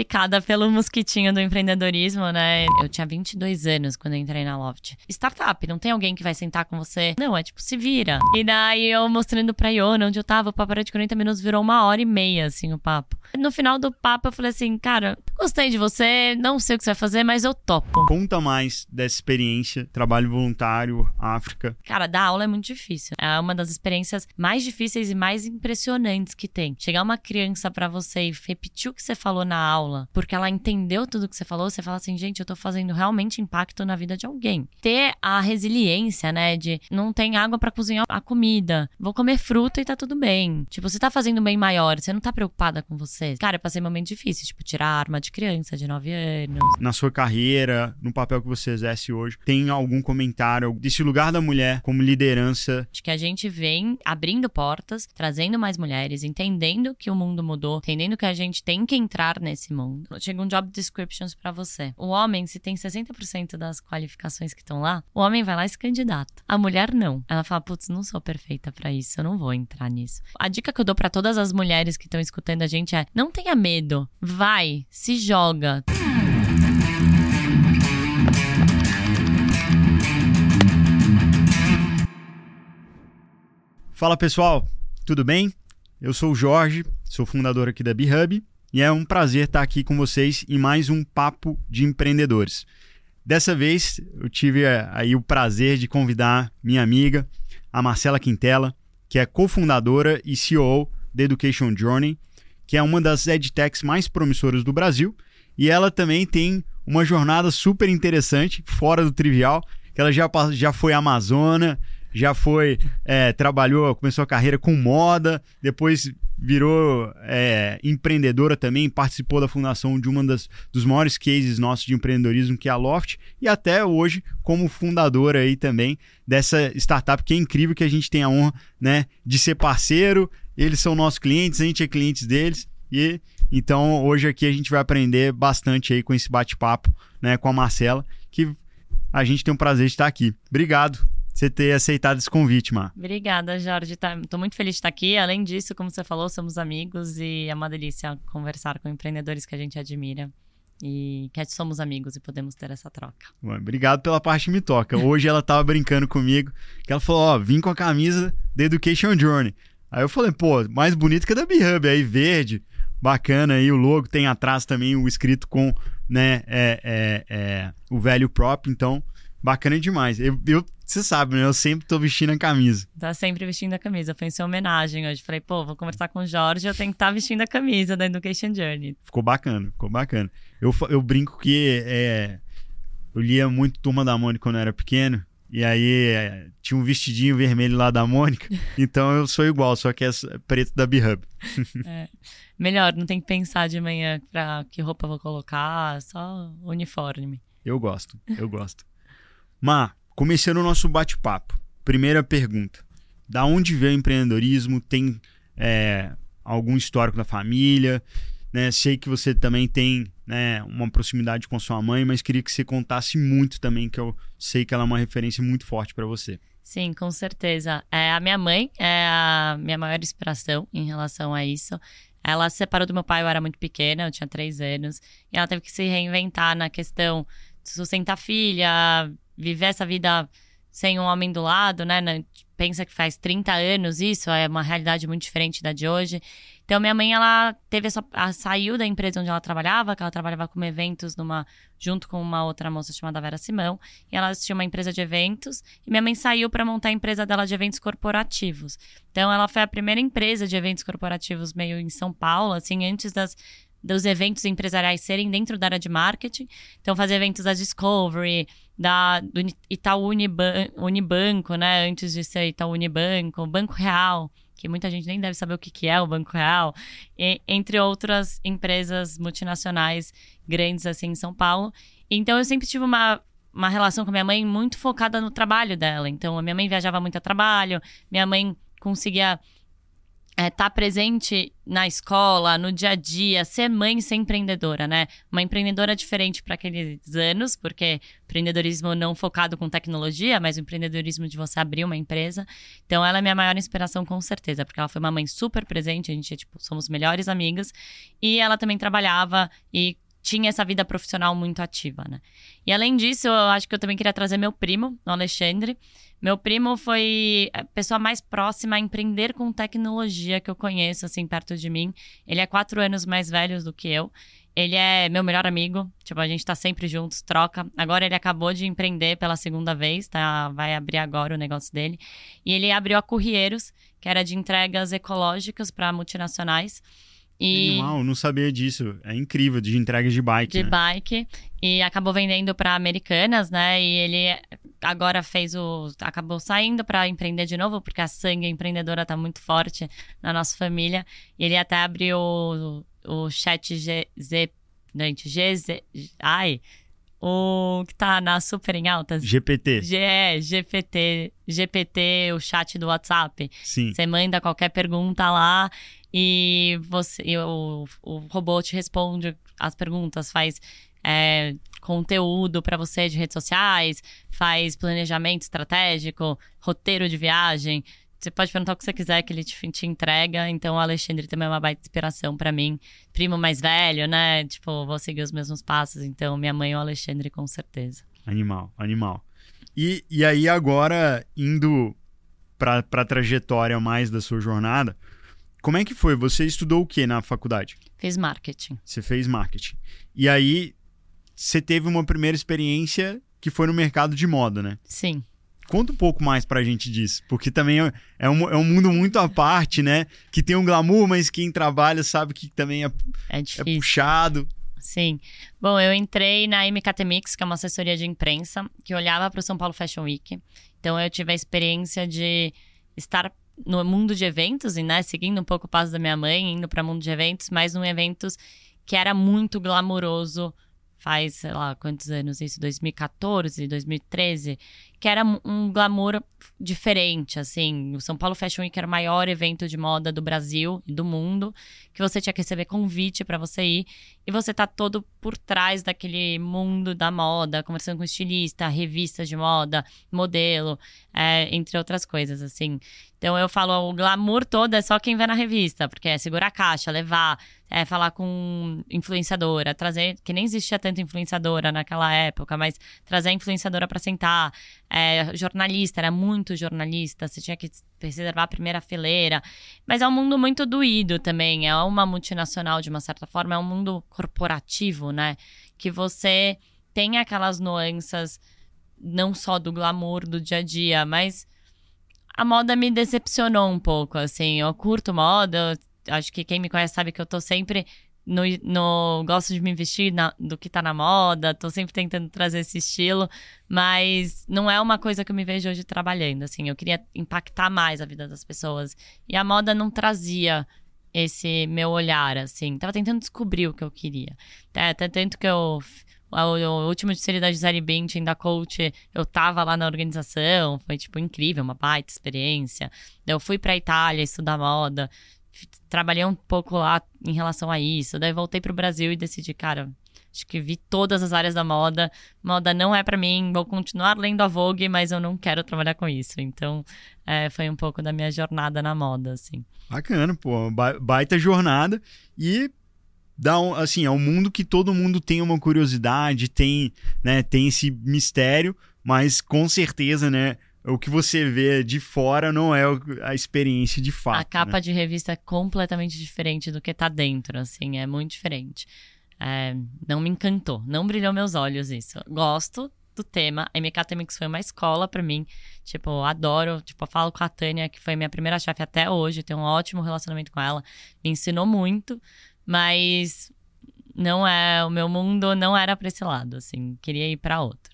picada pelo mosquitinho do empreendedorismo, né? Eu tinha 22 anos quando eu entrei na Loft. Startup, não tem alguém que vai sentar com você. Não, é tipo, se vira. E daí eu mostrando pra Iona onde eu tava, o papo era de 40 minutos, virou uma hora e meia, assim, o papo. No final do papo, eu falei assim, cara, gostei de você, não sei o que você vai fazer, mas eu topo. Conta mais dessa experiência, trabalho voluntário, África. Cara, dar aula é muito difícil. É uma das experiências mais difíceis e mais impressionantes que tem. Chegar uma criança para você e repetir o que você falou na aula, porque ela entendeu tudo que você falou, você fala assim, gente, eu tô fazendo realmente impacto na vida de alguém. Ter a resiliência, né, de não tem água para cozinhar a comida, vou comer fruta e tá tudo bem. Tipo, você tá fazendo bem maior, você não tá preocupada com você. Cara, eu passei momentos difíceis, tipo, tirar a arma de criança de 9 anos. Na sua carreira, no papel que você exerce hoje, tem algum comentário desse lugar da mulher como liderança? Acho que a gente vem abrindo portas, trazendo mais mulheres, entendendo que o mundo mudou, entendendo que a gente tem que entrar nesse mundo. Chega um job descriptions para você. O homem, se tem 60% das qualificações que estão lá, o homem vai lá e se candidata. A mulher não. Ela fala, putz, não sou perfeita para isso, eu não vou entrar nisso. A dica que eu dou para todas as mulheres que estão escutando a gente é: não tenha medo, vai, se joga. Fala pessoal, tudo bem? Eu sou o Jorge, sou fundador aqui da BeHub e é um prazer estar aqui com vocês em mais um Papo de Empreendedores. Dessa vez eu tive eh, aí o prazer de convidar minha amiga, a Marcela Quintela, que é cofundadora e CEO da Education Journey, que é uma das edtechs mais promissoras do Brasil, e ela também tem uma jornada super interessante, fora do trivial, que ela já, já foi Amazona, já foi, é, trabalhou, começou a carreira com moda, depois virou é, empreendedora também, participou da fundação de uma das dos maiores cases nossos de empreendedorismo, que é a Loft, e até hoje como fundadora aí também dessa startup que é incrível que a gente tem a honra, né, de ser parceiro. Eles são nossos clientes, a gente é clientes deles e então hoje aqui a gente vai aprender bastante aí com esse bate-papo, né, com a Marcela, que a gente tem o prazer de estar aqui. Obrigado você ter aceitado esse convite, Mar. Obrigada, Jorge. Estou tá, muito feliz de estar aqui. Além disso, como você falou, somos amigos e é uma delícia conversar com empreendedores que a gente admira e que somos amigos e podemos ter essa troca. Bom, obrigado pela parte que me toca. Hoje ela estava brincando comigo, que ela falou, ó, vim com a camisa da Education Journey. Aí eu falei, pô, mais bonito que a da B-Hub, aí verde, bacana aí o logo, tem atrás também o escrito com, né, é, é, é, o velho próprio, então bacana demais. Eu, eu você sabe, né? Eu sempre tô vestindo a camisa. Tá sempre vestindo a camisa. Foi em sua homenagem hoje. Falei, pô, vou conversar com o Jorge, eu tenho que estar tá vestindo a camisa da Education Journey. Ficou bacana, ficou bacana. Eu, eu brinco que é, eu lia muito Turma da Mônica quando eu era pequeno. E aí é, tinha um vestidinho vermelho lá da Mônica. Então eu sou igual, só que é preto da B-Hub. É. Melhor, não tem que pensar de manhã pra que roupa vou colocar, só uniforme. Eu gosto, eu gosto. Má, Começando o nosso bate-papo. Primeira pergunta: da onde veio o empreendedorismo? Tem é, algum histórico da família? Né? Sei que você também tem né, uma proximidade com sua mãe, mas queria que você contasse muito também, que eu sei que ela é uma referência muito forte para você. Sim, com certeza. É, a minha mãe é a minha maior inspiração em relação a isso. Ela se separou do meu pai, eu era muito pequena, eu tinha três anos, e ela teve que se reinventar na questão de sustentar filha, viver essa vida sem um homem do lado, né? Pensa que faz 30 anos isso, é uma realidade muito diferente da de hoje. Então, minha mãe, ela teve essa. Ela saiu da empresa onde ela trabalhava, que ela trabalhava com eventos numa, junto com uma outra moça chamada Vera Simão. E ela tinha uma empresa de eventos. E minha mãe saiu para montar a empresa dela de eventos corporativos. Então, ela foi a primeira empresa de eventos corporativos meio em São Paulo, assim, antes das dos eventos empresariais serem dentro da área de marketing. Então, fazer eventos da Discovery, da, do Itaú Uniban, Unibanco, né? Antes de ser Itaú Unibanco, Banco Real, que muita gente nem deve saber o que, que é o Banco Real, e, entre outras empresas multinacionais grandes assim em São Paulo. Então, eu sempre tive uma, uma relação com a minha mãe muito focada no trabalho dela. Então, a minha mãe viajava muito a trabalho, minha mãe conseguia estar é, tá presente na escola, no dia a dia, ser mãe, ser empreendedora, né? Uma empreendedora diferente para aqueles anos, porque empreendedorismo não focado com tecnologia, mas o empreendedorismo de você abrir uma empresa. Então, ela é minha maior inspiração, com certeza, porque ela foi uma mãe super presente, a gente, tipo, somos melhores amigas, e ela também trabalhava e tinha essa vida profissional muito ativa, né? E além disso, eu acho que eu também queria trazer meu primo, o Alexandre. Meu primo foi a pessoa mais próxima a empreender com tecnologia que eu conheço, assim, perto de mim. Ele é quatro anos mais velho do que eu. Ele é meu melhor amigo, tipo, a gente tá sempre juntos, troca. Agora ele acabou de empreender pela segunda vez, tá? Vai abrir agora o negócio dele. E ele abriu a Corrieiros, que era de entregas ecológicas para multinacionais. E... Não sabia disso. É incrível, de entrega de bike. De né? bike. E acabou vendendo para americanas, né? E ele agora fez o. acabou saindo para empreender de novo, porque a sangue empreendedora tá muito forte na nossa família. E ele até abriu o, o chat GZ. Gente, GZ. Ai. O que tá na super em altas. GPT. G, é, GPT. GPT, o chat do WhatsApp. Sim. Você manda qualquer pergunta lá e você e o, o robô te responde as perguntas, faz é, conteúdo para você de redes sociais, faz planejamento estratégico, roteiro de viagem. Você pode perguntar o que você quiser que ele te, te entrega. Então, o Alexandre também é uma baita inspiração para mim. Primo mais velho, né? Tipo, vou seguir os mesmos passos. Então, minha mãe e o Alexandre, com certeza. Animal, animal. E, e aí, agora, indo para a trajetória mais da sua jornada, como é que foi? Você estudou o que na faculdade? Fiz marketing. Você fez marketing. E aí, você teve uma primeira experiência que foi no mercado de moda, né? Sim. Conta um pouco mais pra gente disso, porque também é, é um, é um mundo muito à parte, né? Que tem um glamour, mas quem trabalha sabe que também é, é, é puxado. Sim. Bom, eu entrei na MKT Mix, que é uma assessoria de imprensa, que olhava para o São Paulo Fashion Week. Então, eu tive a experiência de estar no mundo de eventos, e né, seguindo um pouco o passo da minha mãe, indo para mundo de eventos, mas num eventos que era muito glamouroso faz, sei lá, quantos anos isso? 2014, 2013, que era um glamour diferente, assim. O São Paulo Fashion Week era o maior evento de moda do Brasil e do mundo, que você tinha que receber convite para você ir, e você tá todo por trás daquele mundo da moda, conversando com estilista, revistas de moda, modelo, é, entre outras coisas, assim. Então eu falo, o glamour todo é só quem vê na revista, porque é segurar a caixa, levar, é, falar com influenciadora, trazer, que nem existia tanta influenciadora naquela época, mas trazer a influenciadora para sentar, é, jornalista, era muito jornalista, você tinha que reservar a primeira fileira. Mas é um mundo muito doído também, é uma multinacional de uma certa forma, é um mundo corporativo, né? Que você tem aquelas nuances, não só do glamour do dia a dia, mas a moda me decepcionou um pouco, assim. Eu curto moda, acho que quem me conhece sabe que eu tô sempre no, no gosto de me vestir na, do que tá na moda, tô sempre tentando trazer esse estilo, mas não é uma coisa que eu me vejo hoje trabalhando, assim, eu queria impactar mais a vida das pessoas. E a moda não trazia esse meu olhar, assim, tava tentando descobrir o que eu queria. Até tanto que eu o, último de da Gisele Bündchen, da coach, eu tava lá na organização, foi, tipo, incrível, uma baita experiência. Eu fui pra Itália estudar moda, trabalhei um pouco lá em relação a isso. Daí voltei pro Brasil e decidi, cara, acho que vi todas as áreas da moda. Moda não é para mim, vou continuar lendo a Vogue, mas eu não quero trabalhar com isso. Então, é, foi um pouco da minha jornada na moda, assim. Bacana, pô, baita jornada. E dá um, assim, é um mundo que todo mundo tem uma curiosidade, tem, né, tem esse mistério, mas com certeza, né, o que você vê de fora não é a experiência de fato. A capa né? de revista é completamente diferente do que tá dentro, assim, é muito diferente. É, não me encantou, não brilhou meus olhos isso. Gosto do tema, a MK Mix foi uma escola para mim, tipo, adoro, tipo, eu falo com a Tânia, que foi minha primeira chefe até hoje, tenho um ótimo relacionamento com ela, me ensinou muito, mas não é, o meu mundo não era para esse lado, assim, queria ir para outro.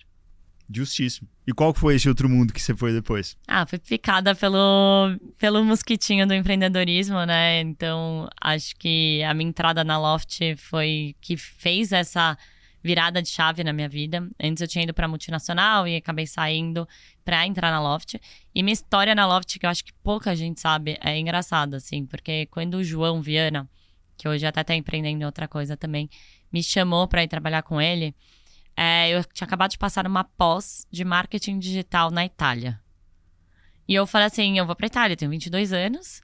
Justíssimo. E qual foi esse outro mundo que você foi depois? Ah, fui picada pelo, pelo mosquitinho do empreendedorismo, né? Então, acho que a minha entrada na Loft foi que fez essa virada de chave na minha vida. Antes eu tinha ido para multinacional e acabei saindo para entrar na Loft. E minha história na Loft, que eu acho que pouca gente sabe, é engraçada, assim, porque quando o João Viana, que hoje até tá empreendendo em outra coisa também, me chamou para ir trabalhar com ele, é, eu tinha acabado de passar uma pós de marketing digital na Itália. E eu falei assim: eu vou pra Itália, tenho 22 anos.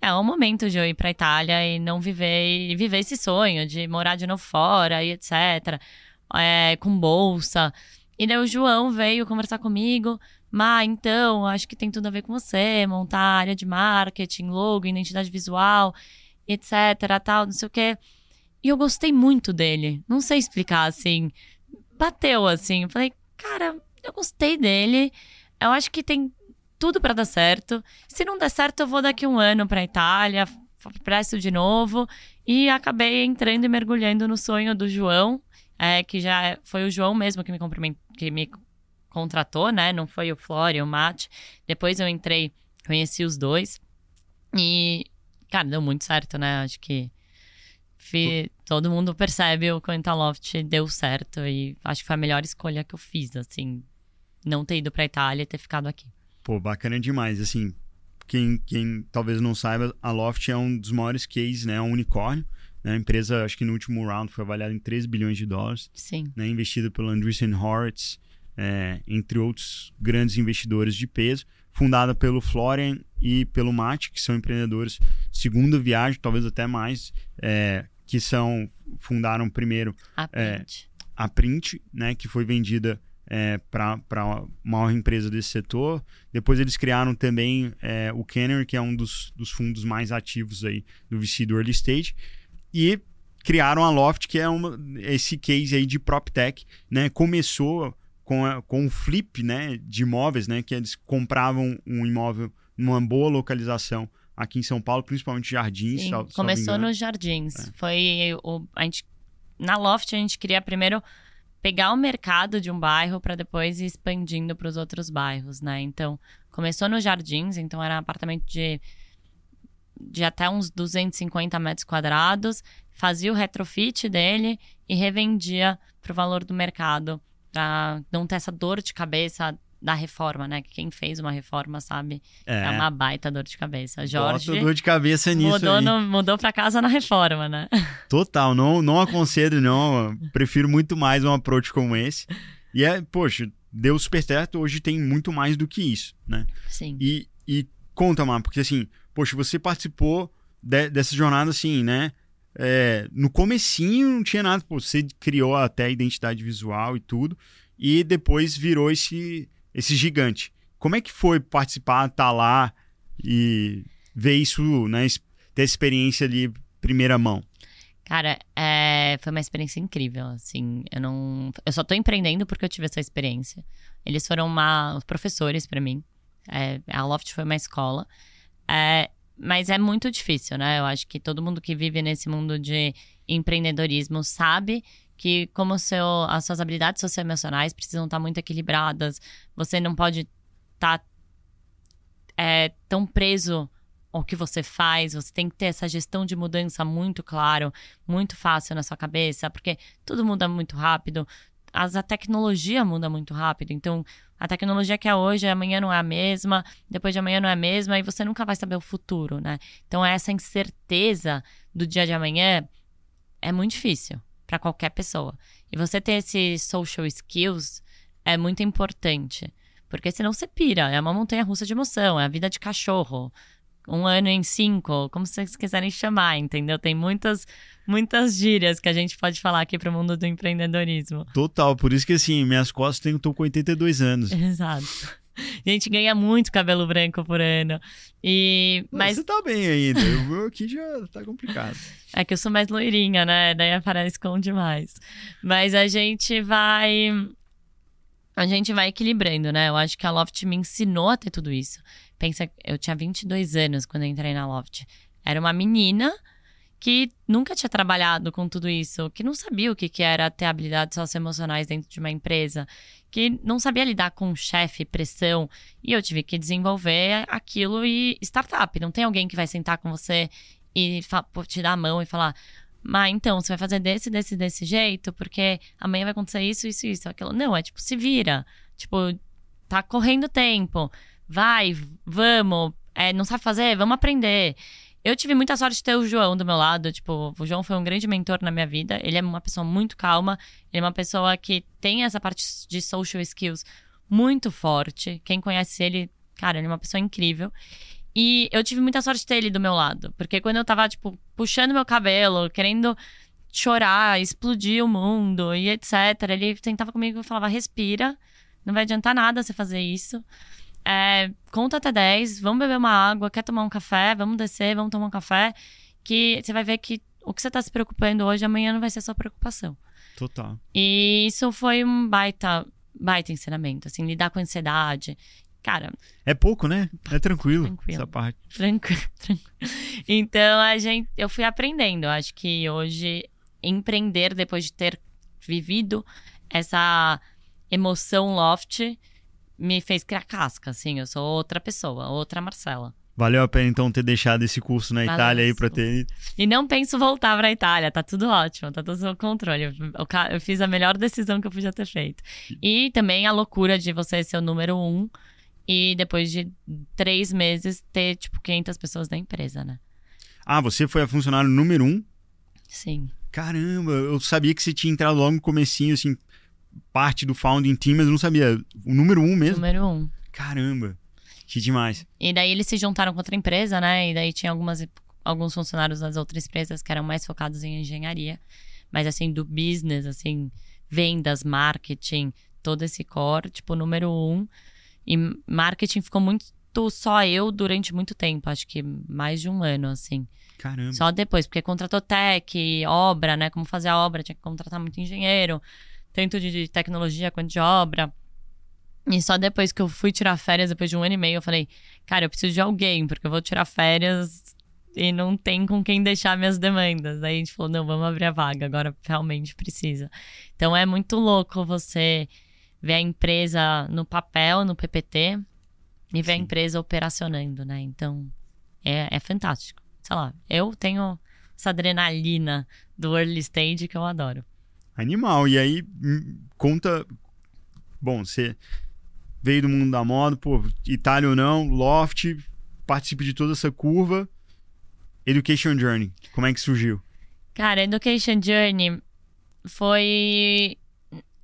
É o momento de eu ir pra Itália e não viver, e viver esse sonho de morar de novo fora e etc. É, com bolsa. E daí o João veio conversar comigo. Mas então, acho que tem tudo a ver com você, montar área de marketing, logo, identidade visual, etc, tal, não sei o quê. E eu gostei muito dele. Não sei explicar, assim. Bateu, assim. Eu falei, cara, eu gostei dele. Eu acho que tem tudo para dar certo. Se não der certo, eu vou daqui um ano para Itália, presto de novo. E acabei entrando e mergulhando no sonho do João, é, que já foi o João mesmo que me, que me contratou, né? Não foi o Flório, o Mate. Depois eu entrei, conheci os dois. E, cara, deu muito certo, né? Acho que todo mundo percebe o quanto a Loft deu certo. E acho que foi a melhor escolha que eu fiz, assim. Não ter ido pra Itália e ter ficado aqui. Pô, bacana demais. Assim, quem, quem talvez não saiba, a Loft é um dos maiores cases, né? É um unicórnio. Né? A empresa, acho que no último round foi avaliada em 13 bilhões de dólares. Sim. Né? Investida pelo Andreessen Horowitz, é, entre outros grandes investidores de peso. Fundada pelo Florian e pelo Mate, que são empreendedores segunda viagem, talvez até mais, é, que são fundaram primeiro a Print, é, a Print né? Que foi vendida é, para a maior empresa desse setor. Depois eles criaram também é, o Kenner, que é um dos, dos fundos mais ativos aí do VC do Early Stage. E criaram a Loft, que é uma, esse case aí de PropTech. Né? Começou com, a, com o flip né, de imóveis, né, que eles compravam um imóvel numa boa localização aqui em São Paulo, principalmente jardins. Sim, começou nos jardins. É. Foi o, a gente, na Loft a gente queria primeiro pegar o mercado de um bairro para depois ir expandindo para os outros bairros, né? Então, começou nos Jardins, então era um apartamento de, de até uns 250 metros quadrados, fazia o retrofit dele e revendia para o valor do mercado, para não ter essa dor de cabeça da reforma, né? Quem fez uma reforma sabe é, é uma baita dor de cabeça. Jorge Bota dor de cabeça nisso mudou, no, mudou para casa na reforma, né? Total, não, não aconselho não. Prefiro muito mais um approach como esse. E é, poxa, deu super certo. Hoje tem muito mais do que isso, né? Sim. E, e conta, Mar, porque assim, poxa, você participou de, dessa jornada assim, né? É, no comecinho não tinha nada, pô, você criou até a identidade visual e tudo, e depois virou esse esse gigante. Como é que foi participar, estar tá lá e ver isso, né? Ter experiência ali primeira mão? Cara, é, foi uma experiência incrível, assim, eu não... Eu só tô empreendendo porque eu tive essa experiência. Eles foram uma, professores para mim, é, a Loft foi uma escola, é, mas é muito difícil, né? Eu acho que todo mundo que vive nesse mundo de empreendedorismo sabe que como seu, as suas habilidades socioemocionais precisam estar muito equilibradas, você não pode estar é, tão preso ao que você faz, você tem que ter essa gestão de mudança muito claro, muito fácil na sua cabeça, porque tudo muda muito rápido, as, a tecnologia muda muito rápido, então a tecnologia que é hoje, amanhã não é a mesma, depois de amanhã não é a mesma, e você nunca vai saber o futuro, né? Então essa incerteza do dia de amanhã é muito difícil para qualquer pessoa. E você ter esses social skills é muito importante. Porque senão você pira. É uma montanha russa de emoção. É a vida de cachorro. Um ano em cinco, como vocês quiserem chamar, entendeu? Tem muitas, muitas gírias que a gente pode falar aqui para o mundo do empreendedorismo. Total, por isso que assim, minhas costas eu tô com 82 anos. Exato. A gente ganha muito cabelo branco por ano. E, mas... Você tá bem ainda. O meu aqui já tá complicado. É que eu sou mais loirinha, né? Daí aparece com demais. Mas a gente vai. A gente vai equilibrando, né? Eu acho que a Loft me ensinou a ter tudo isso. Pensa, eu tinha 22 anos quando eu entrei na Loft. Era uma menina que nunca tinha trabalhado com tudo isso, que não sabia o que, que era ter habilidades socioemocionais dentro de uma empresa, que não sabia lidar com chefe, pressão, e eu tive que desenvolver aquilo e startup. Não tem alguém que vai sentar com você e te dar a mão e falar: Mas então, você vai fazer desse, desse, desse jeito, porque amanhã vai acontecer isso, isso, isso, aquilo. Não, é tipo, se vira. Tipo, tá correndo tempo. Vai, vamos. É, não sabe fazer? Vamos aprender. Eu tive muita sorte de ter o João do meu lado. Tipo, o João foi um grande mentor na minha vida. Ele é uma pessoa muito calma. Ele é uma pessoa que tem essa parte de social skills muito forte. Quem conhece ele, cara, ele é uma pessoa incrível. E eu tive muita sorte de ter ele do meu lado. Porque quando eu tava, tipo, puxando meu cabelo, querendo chorar, explodir o mundo e etc., ele tentava comigo e falava: respira, não vai adiantar nada você fazer isso. É, conta até 10, vamos beber uma água, quer tomar um café, vamos descer, vamos tomar um café. Que você vai ver que o que você tá se preocupando hoje, amanhã não vai ser sua preocupação. Total. E isso foi um baita, baita ensinamento, assim, lidar com ansiedade. Cara. É pouco, né? É tranquilo, Tranquilo. essa parte. Tranquilo, tranquilo. Então, a gente, eu fui aprendendo. Acho que hoje, empreender depois de ter vivido essa emoção loft me fez criar casca, assim. Eu sou outra pessoa, outra Marcela. Valeu a pena, então, ter deixado esse curso na Valeu, Itália aí pra sim. ter. E não penso voltar pra Itália, tá tudo ótimo, tá tudo sob controle. Eu, eu fiz a melhor decisão que eu podia ter feito. E também a loucura de você ser o número um e depois de três meses ter, tipo, 500 pessoas da empresa, né? Ah, você foi a funcionário número um? Sim. Caramba, eu sabia que você tinha entrado logo no comecinho, assim, parte do founding team, mas eu não sabia. O número um mesmo? Número um. Caramba, que demais. E daí eles se juntaram com outra empresa, né? E daí tinha algumas, alguns funcionários das outras empresas que eram mais focados em engenharia. Mas assim, do business, assim, vendas, marketing, todo esse core, tipo, número um. E marketing ficou muito só eu durante muito tempo, acho que mais de um ano, assim. Caramba. Só depois, porque contratou tech, obra, né? Como fazer a obra, tinha que contratar muito engenheiro, tanto de tecnologia quanto de obra. E só depois que eu fui tirar férias, depois de um ano e meio, eu falei, cara, eu preciso de alguém, porque eu vou tirar férias e não tem com quem deixar minhas demandas. Aí a gente falou, não, vamos abrir a vaga, agora realmente precisa. Então é muito louco você ver a empresa no papel, no PPT, e ver a empresa operacionando, né? Então é, é fantástico. Sei lá, eu tenho essa adrenalina do early stage que eu adoro. Animal. E aí, hum, conta. Bom, você veio do mundo da moda, pô, Itália ou não, Loft, participa de toda essa curva. Education Journey, como é que surgiu? Cara, Education Journey foi.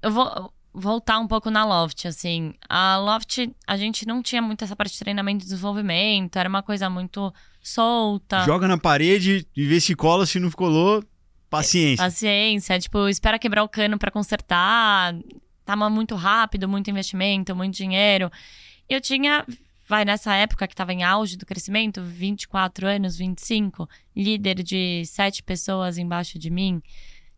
Eu vou voltar um pouco na Loft, assim. A Loft, a gente não tinha muito essa parte de treinamento e desenvolvimento, era uma coisa muito solta. Joga na parede e vê se cola, se não colou, paciência. Paciência, tipo, espera quebrar o cano pra consertar. Tava muito rápido, muito investimento, muito dinheiro. Eu tinha, vai, nessa época que tava em auge do crescimento, 24 anos, 25, líder de sete pessoas embaixo de mim.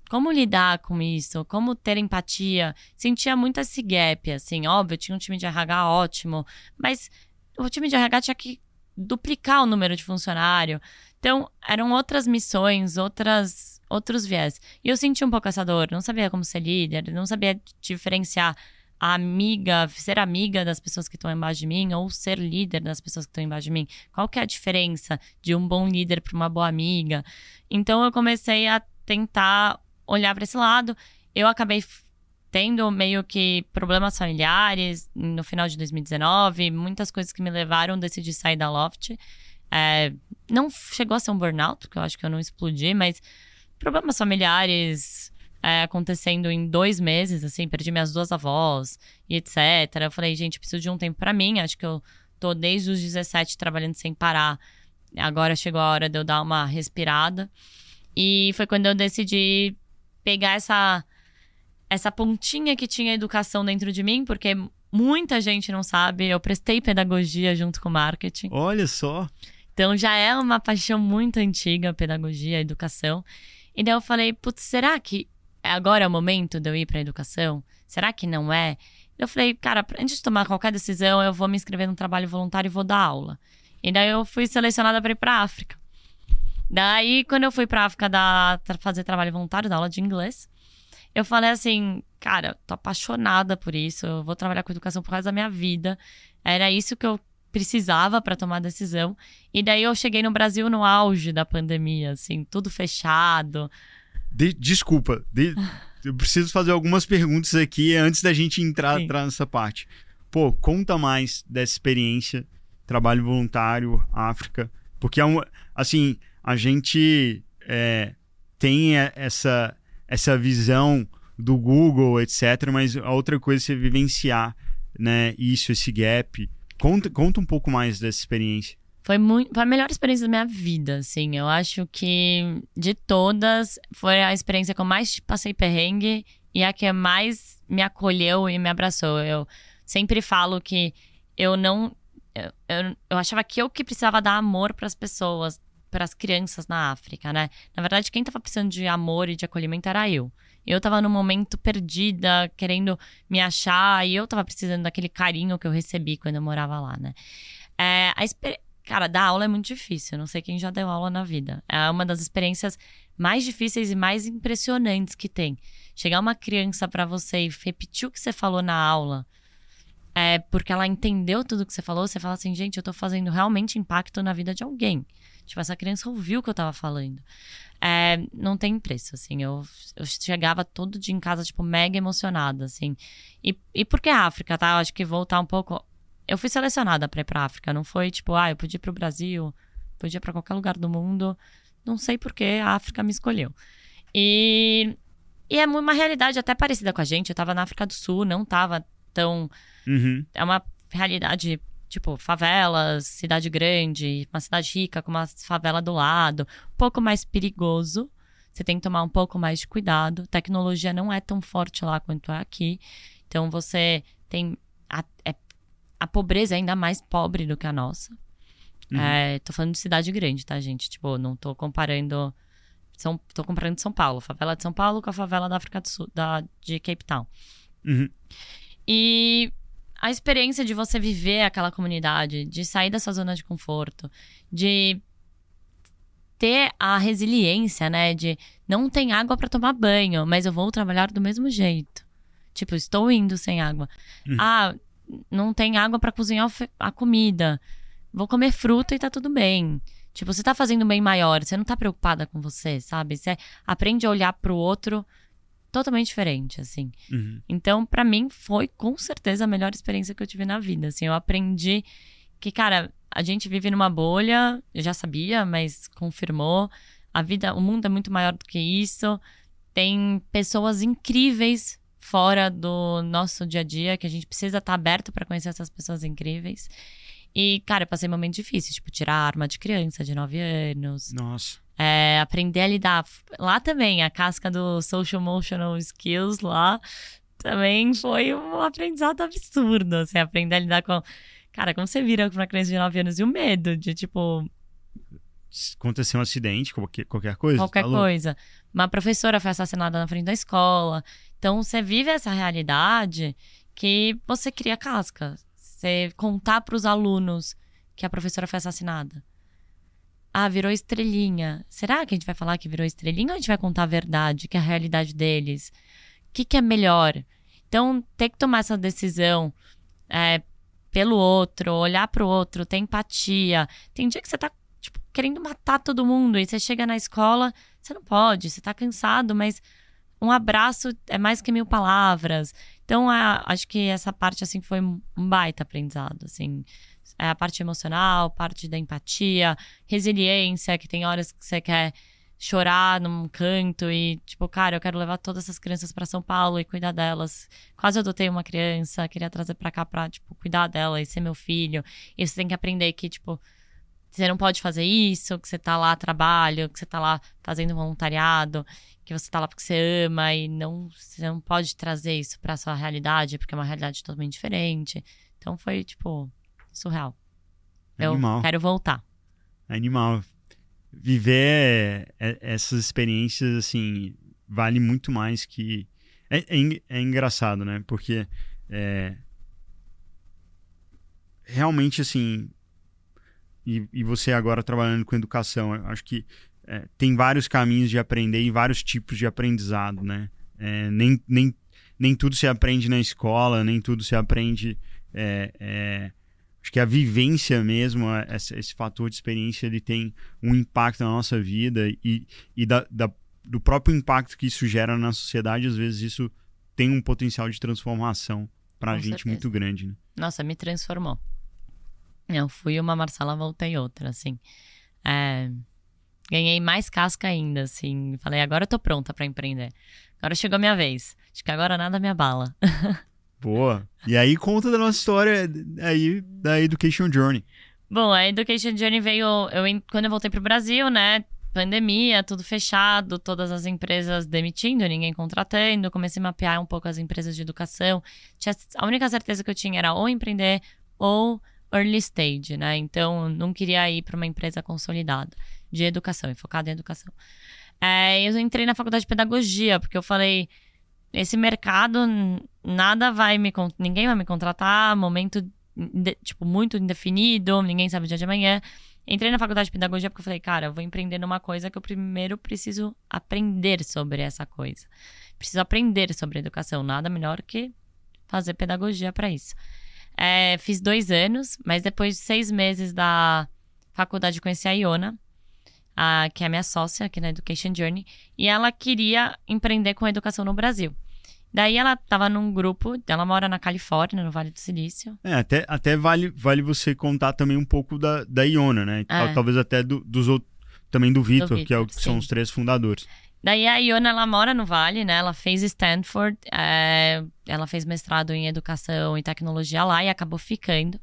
Como lidar com isso? Como ter empatia? Sentia muito esse gap, assim, óbvio, tinha um time de RH ótimo, mas o time de RH tinha que duplicar o número de funcionário. Então, eram outras missões, outras, outros viés. E eu senti um pouco essa dor, não sabia como ser líder, não sabia diferenciar a amiga, ser amiga das pessoas que estão embaixo de mim ou ser líder das pessoas que estão embaixo de mim. Qual que é a diferença de um bom líder para uma boa amiga? Então eu comecei a tentar olhar para esse lado. Eu acabei tendo meio que problemas familiares no final de 2019, muitas coisas que me levaram a decidir sair da Loft. É, não chegou a ser um burnout, porque eu acho que eu não explodi, mas problemas familiares é, acontecendo em dois meses, assim, perdi minhas duas avós e etc. Eu falei, gente, preciso de um tempo pra mim. Acho que eu tô desde os 17 trabalhando sem parar. Agora chegou a hora de eu dar uma respirada. E foi quando eu decidi pegar essa essa pontinha que tinha educação dentro de mim, porque muita gente não sabe, eu prestei pedagogia junto com marketing. Olha só. Então já é uma paixão muito antiga, a pedagogia, a educação. E daí eu falei, putz, será que agora é o momento de eu ir para educação? Será que não é? Eu falei, cara, antes de tomar qualquer decisão, eu vou me inscrever num trabalho voluntário e vou dar aula. E daí eu fui selecionada para ir para África. Daí, quando eu fui para África dar, fazer trabalho voluntário, dar aula de inglês, eu falei assim, cara, tô apaixonada por isso, eu vou trabalhar com educação por causa da minha vida. Era isso que eu precisava para tomar decisão. E daí eu cheguei no Brasil no auge da pandemia, assim, tudo fechado. De, desculpa, de, eu preciso fazer algumas perguntas aqui antes da gente entrar, entrar nessa parte. Pô, conta mais dessa experiência, trabalho voluntário, África, porque é um, assim, a gente é, tem essa, essa visão do Google, etc., mas a outra coisa é você vivenciar né, isso, esse gap. Conta, conta um pouco mais dessa experiência. Foi, muito, foi a melhor experiência da minha vida, assim. Eu acho que de todas, foi a experiência que eu mais passei perrengue e a que mais me acolheu e me abraçou. Eu sempre falo que eu não. Eu, eu, eu achava que eu que precisava dar amor para as pessoas, para as crianças na África, né? Na verdade, quem estava precisando de amor e de acolhimento era eu. Eu estava num momento perdida, querendo me achar, e eu estava precisando daquele carinho que eu recebi quando eu morava lá, né? É, a Cara, dar aula é muito difícil. Não sei quem já deu aula na vida. É uma das experiências mais difíceis e mais impressionantes que tem. Chegar uma criança para você e repetir o que você falou na aula, é porque ela entendeu tudo que você falou, você fala assim, gente, eu tô fazendo realmente impacto na vida de alguém. Tipo, essa criança ouviu o que eu tava falando. É, não tem preço, assim. Eu, eu chegava todo dia em casa, tipo, mega emocionada, assim. E, e por que África, tá? Eu acho que voltar um pouco eu fui selecionada para ir pra África. Não foi tipo, ah, eu podia ir pro Brasil, podia ir pra qualquer lugar do mundo. Não sei por que a África me escolheu. E, e é uma realidade até parecida com a gente. Eu tava na África do Sul, não tava tão. Uhum. É uma realidade, tipo, favelas, cidade grande, uma cidade rica com uma favela do lado. Um pouco mais perigoso. Você tem que tomar um pouco mais de cuidado. Tecnologia não é tão forte lá quanto é aqui. Então você tem. É a pobreza é ainda mais pobre do que a nossa. Uhum. É, tô falando de cidade grande, tá, gente? Tipo, não tô comparando. São, tô comparando São Paulo, favela de São Paulo com a favela da África do Sul, da, de Cape Town. Uhum. E a experiência de você viver aquela comunidade, de sair da sua zona de conforto, de ter a resiliência, né? De não tem água para tomar banho, mas eu vou trabalhar do mesmo jeito. Tipo, estou indo sem água. Uhum. Ah, não tem água para cozinhar a comida. Vou comer fruta e tá tudo bem. Tipo, você tá fazendo bem maior, você não tá preocupada com você, sabe? Você aprende a olhar pro outro totalmente diferente, assim. Uhum. Então, para mim, foi com certeza a melhor experiência que eu tive na vida. Assim, eu aprendi que, cara, a gente vive numa bolha, eu já sabia, mas confirmou. A vida, o mundo é muito maior do que isso. Tem pessoas incríveis fora do nosso dia a dia, que a gente precisa estar tá aberto para conhecer essas pessoas incríveis. E, cara, eu passei momentos difíceis, tipo, tirar a arma de criança de 9 anos. Nossa. É, aprender a lidar. Lá também, a casca do Social Emotional Skills lá também foi um aprendizado absurdo. Assim, aprender a lidar com. Cara, como você vira com uma criança de 9 anos e o medo de, tipo. Acontecer um acidente, qualquer, qualquer coisa? Qualquer tá coisa. Uma professora foi assassinada na frente da escola. Então você vive essa realidade que você cria casca. Você contar para os alunos que a professora foi assassinada. Ah, virou estrelinha. Será que a gente vai falar que virou estrelinha ou a gente vai contar a verdade, que é a realidade deles? O que, que é melhor? Então, ter que tomar essa decisão é, pelo outro, olhar para o outro, ter empatia. Tem dia que você tá tipo, querendo matar todo mundo e você chega na escola, você não pode, você tá cansado, mas um abraço é mais que mil palavras. Então, acho que essa parte, assim, foi um baita aprendizado, assim. É a parte emocional, parte da empatia, resiliência, que tem horas que você quer chorar num canto e, tipo, cara, eu quero levar todas essas crianças para São Paulo e cuidar delas. Quase adotei uma criança, queria trazer para cá pra, tipo, cuidar dela e ser meu filho. E você tem que aprender que, tipo, você não pode fazer isso, que você tá lá trabalho, que você tá lá fazendo voluntariado que você tá lá porque você ama e não você não pode trazer isso para sua realidade, porque é uma realidade totalmente diferente. Então foi tipo surreal. Animal. Eu quero voltar. Animal. Viver é, essas experiências assim vale muito mais que é, é, é engraçado, né? Porque é, realmente assim e, e você agora trabalhando com educação, acho que é, tem vários caminhos de aprender e vários tipos de aprendizado, né? É, nem, nem, nem tudo se aprende na escola, nem tudo se aprende é, é acho que a vivência mesmo, esse, esse, fator de experiência, ele tem um impacto na nossa vida e, e da, da, do próprio impacto que isso gera na sociedade, às vezes isso tem um potencial de transformação para a gente certeza. muito grande. Né? Nossa, me transformou. Eu fui uma Marcela, voltei outra, assim. É, ganhei mais casca ainda, assim. Falei, agora eu tô pronta para empreender. Agora chegou a minha vez. Acho que agora nada me abala. Boa. E aí conta da nossa história aí da Education Journey. Bom, a Education Journey veio eu, quando eu voltei pro Brasil, né? Pandemia, tudo fechado, todas as empresas demitindo, ninguém contratando. Comecei a mapear um pouco as empresas de educação. Tinha, a única certeza que eu tinha era ou empreender ou early stage, né? Então, não queria ir para uma empresa consolidada de educação focada em educação. É, eu entrei na faculdade de pedagogia, porque eu falei, esse mercado nada vai me ninguém vai me contratar, momento tipo muito indefinido, ninguém sabe o dia de amanhã. Entrei na faculdade de pedagogia porque eu falei, cara, eu vou empreender numa coisa que eu primeiro preciso aprender sobre essa coisa. Preciso aprender sobre educação, nada melhor que fazer pedagogia para isso. É, fiz dois anos, mas depois de seis meses da faculdade conheci a Iona, a, que é minha sócia aqui na Education Journey, e ela queria empreender com educação no Brasil. Daí ela estava num grupo, ela mora na Califórnia, no Vale do Silício. É, até, até vale, vale você contar também um pouco da, da Iona, né? É. Talvez até do, dos outros, também do Vitor, que, é o, que são os três fundadores. Daí a Iona, ela mora no Vale, né? Ela fez Stanford, é, ela fez mestrado em educação e tecnologia lá e acabou ficando.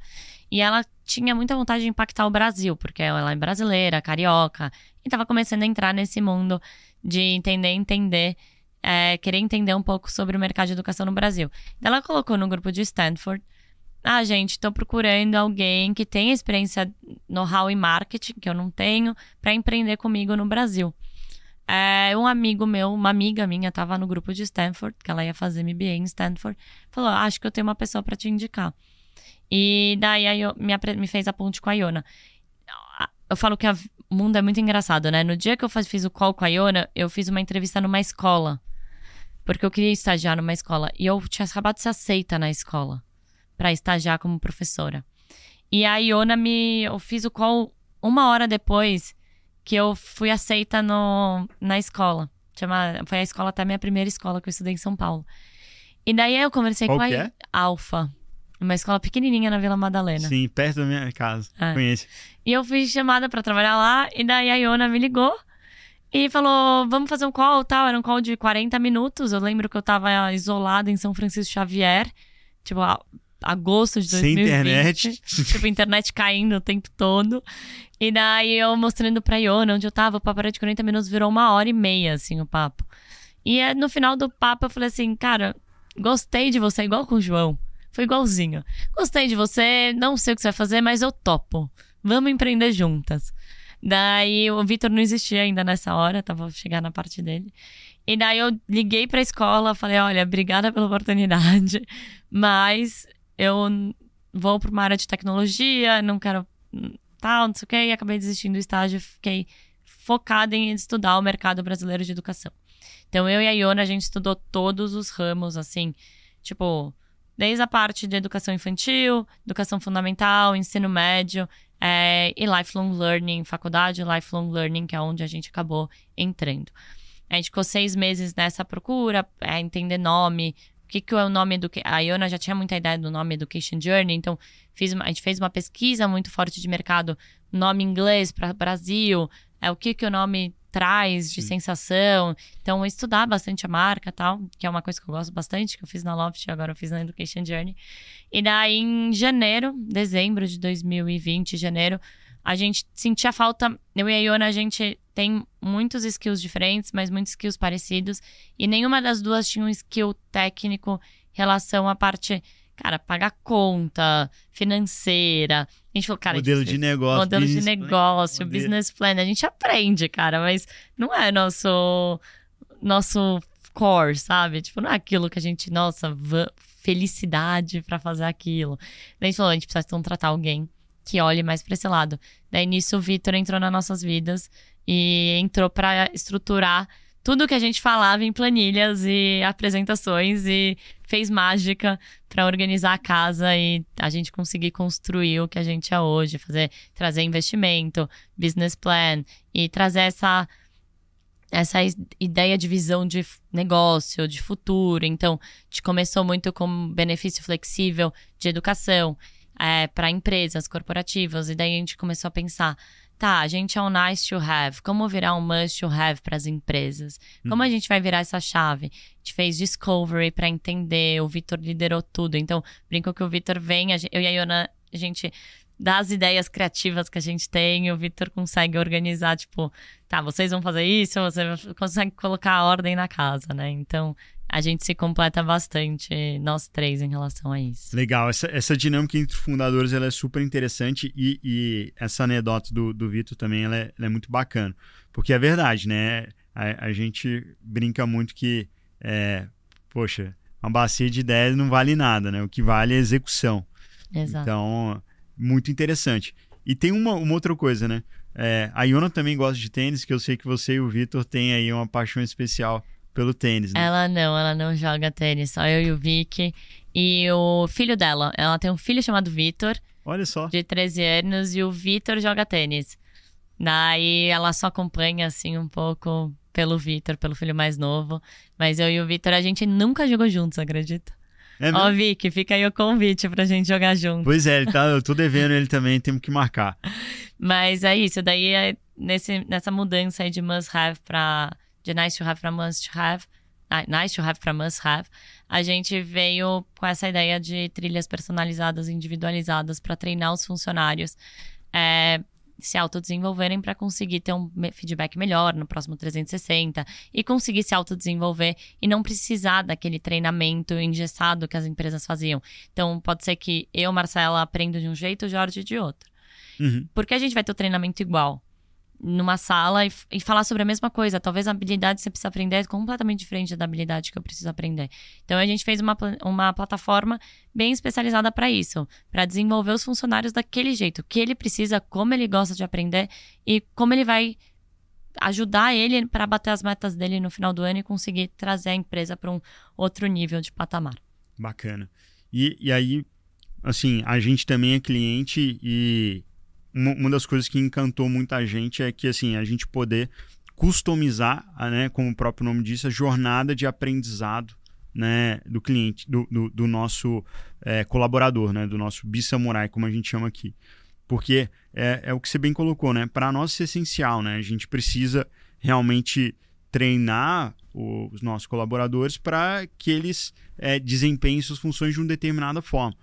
E ela tinha muita vontade de impactar o Brasil, porque ela é brasileira, carioca, e estava começando a entrar nesse mundo de entender, entender, é, querer entender um pouco sobre o mercado de educação no Brasil. Ela colocou no grupo de Stanford. Ah, gente, estou procurando alguém que tenha experiência no how em marketing, que eu não tenho, para empreender comigo no Brasil. É, um amigo meu, uma amiga minha, estava no grupo de Stanford, que ela ia fazer MBA em Stanford, falou: Acho que eu tenho uma pessoa para te indicar. E daí aí eu, me, me fez a ponte com a Iona. Eu falo que o mundo é muito engraçado, né? No dia que eu fiz o call com a Iona, eu fiz uma entrevista numa escola. Porque eu queria estagiar numa escola. E eu tinha acabado de ser aceita na escola para estagiar como professora. E a Iona me. Eu fiz o call uma hora depois que eu fui aceita no, na escola. Chama, foi a escola até a minha primeira escola que eu estudei em São Paulo. E daí eu conversei Qual com a é? Alfa. Uma escola pequenininha na Vila Madalena. Sim, perto da minha casa. É. Conheço. E eu fui chamada para trabalhar lá, e daí a Iona me ligou e falou: vamos fazer um call tal. Era um call de 40 minutos. Eu lembro que eu tava isolada em São Francisco Xavier, tipo, agosto de 2020. Sem internet. tipo, internet caindo o tempo todo. E daí eu mostrando pra Iona onde eu tava, o papo era de 40 minutos, virou uma hora e meia, assim, o papo. E é, no final do papo eu falei assim, cara, gostei de você, igual com o João. Foi igualzinho. Gostei de você, não sei o que você vai fazer, mas eu topo. Vamos empreender juntas. Daí o Vitor não existia ainda nessa hora, tava chegando na parte dele. E daí eu liguei pra escola, falei: olha, obrigada pela oportunidade, mas eu vou para uma área de tecnologia, não quero tal, não sei o quê, e acabei desistindo do estágio, fiquei focada em estudar o mercado brasileiro de educação. Então eu e a Iona, a gente estudou todos os ramos, assim, tipo, desde a parte de educação infantil, educação fundamental, ensino médio é, e lifelong learning, faculdade lifelong learning, que é onde a gente acabou entrando. A gente ficou seis meses nessa procura, é, entender nome, o que, que é o nome do A Iona já tinha muita ideia do nome Education Journey, então fiz a gente fez uma pesquisa muito forte de mercado, nome inglês para Brasil, é, o que, que o nome traz de Sim. sensação. Então, estudar bastante a marca tal, que é uma coisa que eu gosto bastante, que eu fiz na Loft, agora eu fiz na Education Journey. E daí, em janeiro, dezembro de 2020, janeiro, a gente sentia falta. Eu e a Iona, a gente tem muitos skills diferentes, mas muitos skills parecidos. E nenhuma das duas tinha um skill técnico em relação à parte cara, pagar conta financeira. A gente falou, cara, modelo gente, de negócio, modelo de negócio, plan, business plan. A gente aprende, cara, mas não é nosso nosso core, sabe? Tipo, não é aquilo que a gente, nossa, felicidade para fazer aquilo. Daí a gente falou, a gente precisa contratar alguém que olhe mais para esse lado. Daí nisso o Vitor entrou nas nossas vidas e entrou para estruturar tudo que a gente falava em planilhas e apresentações e fez mágica para organizar a casa e a gente conseguir construir o que a gente é hoje, fazer trazer investimento, business plan e trazer essa essa ideia de visão de negócio, de futuro. Então, gente começou muito com benefício flexível de educação é, para empresas corporativas, e daí a gente começou a pensar: tá, a gente é um nice to have, como virar um must to have para as empresas? Como a uhum. gente vai virar essa chave? A gente fez discovery para entender, o Vitor liderou tudo. Então, brinco que o Vitor vem, eu e a Iona, a gente das ideias criativas que a gente tem, o Vitor consegue organizar, tipo, tá, vocês vão fazer isso, você consegue colocar a ordem na casa, né? Então, a gente se completa bastante, nós três, em relação a isso. Legal, essa, essa dinâmica entre fundadores ela é super interessante e, e essa anedota do, do Vitor também ela é, ela é, muito bacana, porque é verdade, né? A, a gente brinca muito que, é, poxa, uma bacia de ideias não vale nada, né? O que vale é execução. Exato. Então, muito interessante. E tem uma, uma outra coisa, né? É, a Iona também gosta de tênis, que eu sei que você e o Vitor têm aí uma paixão especial pelo tênis. Né? Ela não, ela não joga tênis, só eu e o Vic. E o filho dela, ela tem um filho chamado Vitor. Olha só. De 13 anos, e o Vitor joga tênis. Daí ela só acompanha, assim, um pouco pelo Vitor, pelo filho mais novo. Mas eu e o Vitor, a gente nunca jogou juntos, acredita? É Ó, Vicky, fica aí o convite pra gente jogar junto. Pois é, tá, eu tô devendo ele também, temos que marcar. Mas é isso, daí é nesse, nessa mudança aí de must have pra. De nice to have pra must have. Nice to have pra must have, a gente veio com essa ideia de trilhas personalizadas, individualizadas para treinar os funcionários. É, se autodesenvolverem para conseguir ter um feedback melhor no próximo 360 e conseguir se autodesenvolver e não precisar daquele treinamento engessado que as empresas faziam. Então, pode ser que eu, Marcela, aprendo de um jeito, Jorge de outro. Uhum. Porque a gente vai ter o treinamento igual numa sala e, e, falar sobre a mesma coisa. Talvez a habilidade que você precisa aprender é completamente diferente da habilidade que eu preciso aprender. Então a gente fez uma, uma plataforma bem especializada para isso, para desenvolver os funcionários daquele jeito, o que ele precisa, como ele gosta de aprender e como ele vai ajudar ele para bater as metas dele no final do ano e conseguir trazer a empresa para um outro nível de patamar. Bacana. E, e aí, assim, a gente também é cliente e uma, das coisas que encantou muita gente é que assim a gente poder customizar, né, como o próprio nome disse, a jornada de aprendizado né, do cliente, do, do, do nosso é, colaborador, né, do nosso bisamurai, como a gente chama aqui. Porque é, é o que você bem colocou, né? Para nós é essencial, né? A gente precisa realmente treinar os nossos colaboradores para que eles é, desempenhem suas funções de uma determinada forma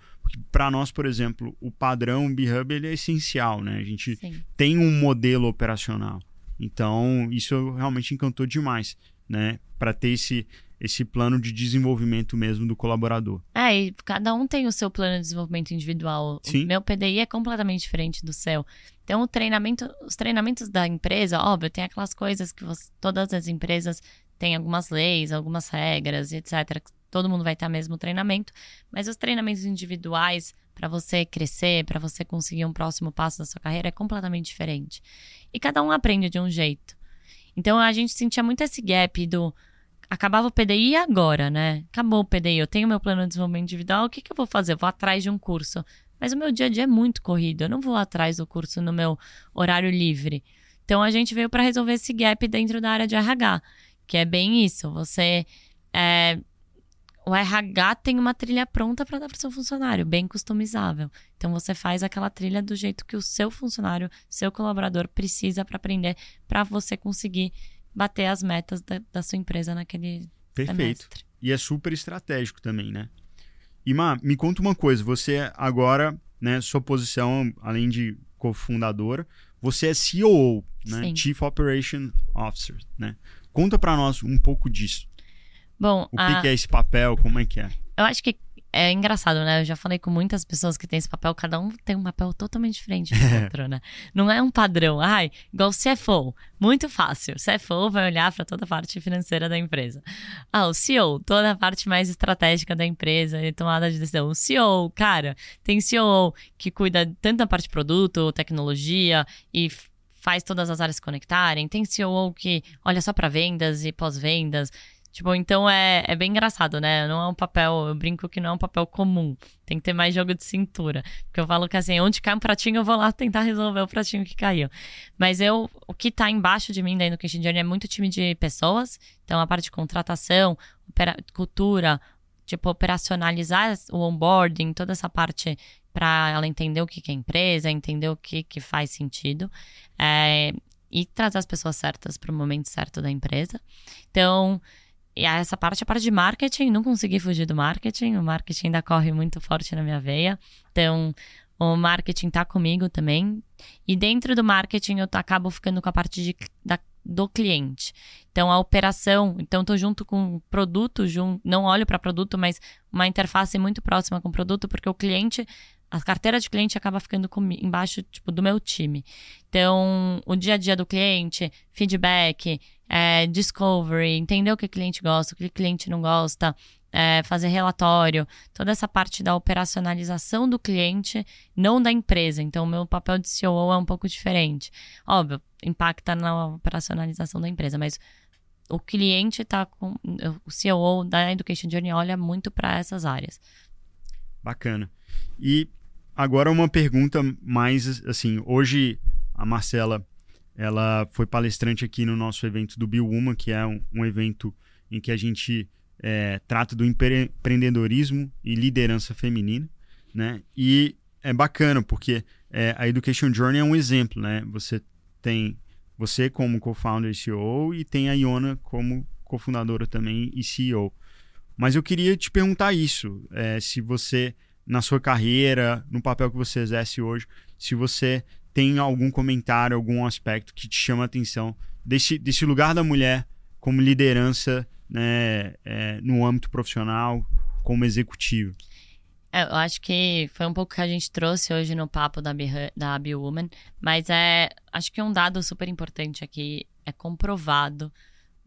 para nós, por exemplo, o padrão B-Hub ele é essencial, né? A gente Sim. tem um modelo operacional. Então, isso realmente encantou demais, né? Para ter esse, esse plano de desenvolvimento mesmo do colaborador. É, e cada um tem o seu plano de desenvolvimento individual. Sim. O meu PDI é completamente diferente do seu. Então, o treinamento, os treinamentos da empresa, óbvio, tem aquelas coisas que você, todas as empresas têm algumas leis, algumas regras, etc todo mundo vai o mesmo treinamento, mas os treinamentos individuais para você crescer, para você conseguir um próximo passo da sua carreira é completamente diferente. E cada um aprende de um jeito. Então a gente sentia muito esse gap do acabava o PDI agora, né? Acabou o PDI, eu tenho meu plano de desenvolvimento individual, o que, que eu vou fazer? Eu vou atrás de um curso. Mas o meu dia a dia é muito corrido, eu não vou atrás do curso no meu horário livre. Então a gente veio para resolver esse gap dentro da área de RH, que é bem isso. Você é, o RH tem uma trilha pronta para dar para o seu funcionário, bem customizável. Então você faz aquela trilha do jeito que o seu funcionário, seu colaborador precisa para aprender, para você conseguir bater as metas da, da sua empresa naquele Perfeito. Semestre. E é super estratégico também, né? E Má, me conta uma coisa, você agora, né, sua posição, além de cofundadora, você é COO, né? Sim. Chief Operation Officer, né? Conta para nós um pouco disso. Bom, o que, a... que é esse papel? Como é que é? Eu acho que é engraçado, né? Eu já falei com muitas pessoas que têm esse papel, cada um tem um papel totalmente diferente do outro, né? Não é um padrão. Ai, igual o CFO. Muito fácil. O CFO vai olhar para toda a parte financeira da empresa. Ah, o CEO, toda a parte mais estratégica da empresa e tomada de decisão. O CEO, cara, tem CEO que cuida tanto da parte de produto, tecnologia e faz todas as áreas se conectarem, tem CEO que olha só para vendas e pós-vendas. Tipo, então é, é bem engraçado, né? Não é um papel, eu brinco que não é um papel comum. Tem que ter mais jogo de cintura. Porque eu falo que assim, onde cai um pratinho, eu vou lá tentar resolver o pratinho que caiu. Mas eu, o que tá embaixo de mim da Education Journey é muito time de pessoas. Então, a parte de contratação, opera, cultura, tipo, operacionalizar o onboarding, toda essa parte para ela entender o que, que é empresa, entender o que, que faz sentido. É, e trazer as pessoas certas para o momento certo da empresa. Então, e essa parte, a parte de marketing, não consegui fugir do marketing. O marketing ainda corre muito forte na minha veia. Então, o marketing tá comigo também. E dentro do marketing, eu acabo ficando com a parte de, da, do cliente. Então, a operação, então estou junto com o produto, junto, não olho para produto, mas uma interface muito próxima com o produto, porque o cliente, a carteira de cliente acaba ficando com, embaixo tipo, do meu time. Então, o dia a dia do cliente, feedback, é, discovery, entender o que o cliente gosta, o que o cliente não gosta, é, fazer relatório, toda essa parte da operacionalização do cliente, não da empresa. Então, o meu papel de CEO é um pouco diferente. Óbvio, impacta na operacionalização da empresa, mas o cliente está com. O CEO da Education Journey olha muito para essas áreas. Bacana. E agora uma pergunta mais assim, hoje a Marcela ela foi palestrante aqui no nosso evento do Bill Woman, que é um, um evento em que a gente é, trata do empreendedorismo e liderança feminina, né? E é bacana porque é, a Education Journey é um exemplo, né? Você tem você como co-founder e CEO e tem a Iona como cofundadora também e CEO. Mas eu queria te perguntar isso, é, se você na sua carreira, no papel que você exerce hoje, se você tem algum comentário, algum aspecto que te chama a atenção desse, desse lugar da mulher como liderança né, é, no âmbito profissional, como executivo? É, eu acho que foi um pouco que a gente trouxe hoje no papo da, da Woman, mas é, acho que um dado super importante aqui é comprovado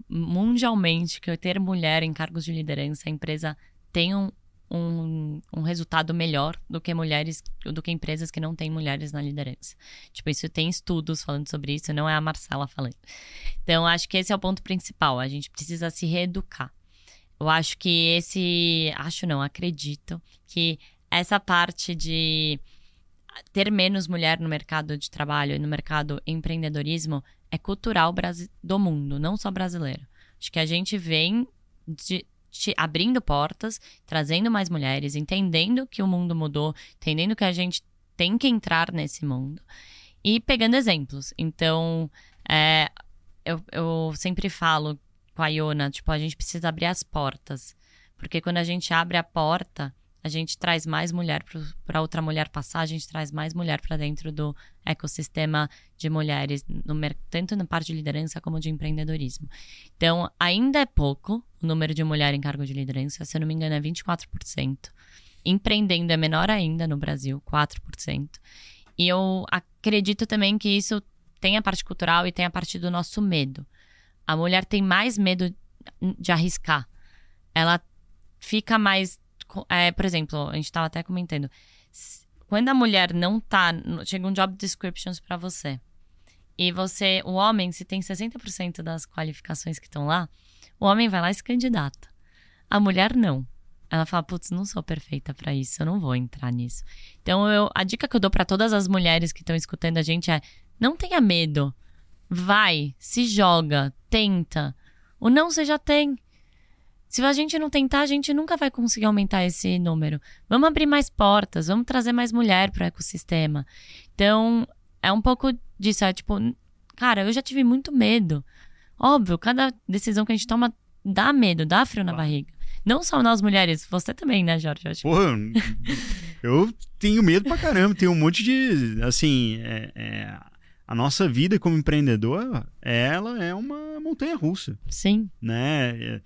mundialmente que ter mulher em cargos de liderança, a empresa tem um, um, um resultado melhor do que mulheres, do que empresas que não têm mulheres na liderança. Tipo, isso tem estudos falando sobre isso, não é a Marcela falando. Então, acho que esse é o ponto principal. A gente precisa se reeducar. Eu acho que esse. Acho não, acredito que essa parte de ter menos mulher no mercado de trabalho e no mercado empreendedorismo é cultural do mundo, não só brasileiro. Acho que a gente vem de, abrindo portas, trazendo mais mulheres, entendendo que o mundo mudou, entendendo que a gente tem que entrar nesse mundo e pegando exemplos. Então, é, eu, eu sempre falo com a Iona, tipo, a gente precisa abrir as portas. Porque quando a gente abre a porta, a gente traz mais mulher para outra mulher passar, a gente traz mais mulher para dentro do ecossistema de mulheres, no, tanto na parte de liderança como de empreendedorismo. Então, ainda é pouco o número de mulher em cargo de liderança, se eu não me engano, é 24%. Empreendendo é menor ainda no Brasil, 4%. E eu acredito também que isso tem a parte cultural e tem a parte do nosso medo. A mulher tem mais medo de arriscar. Ela fica mais é, por exemplo, a gente estava até comentando. Quando a mulher não tá. Chega um job descriptions para você. E você, o homem, se tem 60% das qualificações que estão lá, o homem vai lá e se candidata. A mulher não. Ela fala, putz, não sou perfeita para isso, eu não vou entrar nisso. Então, eu, a dica que eu dou para todas as mulheres que estão escutando a gente é: não tenha medo. Vai, se joga, tenta. O não você já tem. Se a gente não tentar, a gente nunca vai conseguir aumentar esse número. Vamos abrir mais portas, vamos trazer mais mulher para o ecossistema. Então, é um pouco disso. É tipo, cara, eu já tive muito medo. Óbvio, cada decisão que a gente toma dá medo, dá frio na barriga. Não só nós mulheres, você também, né, Jorge? Acho. Porra, eu tenho medo pra caramba. Tem um monte de. Assim, é, é, a nossa vida como empreendedor, ela é uma montanha russa. Sim. Né?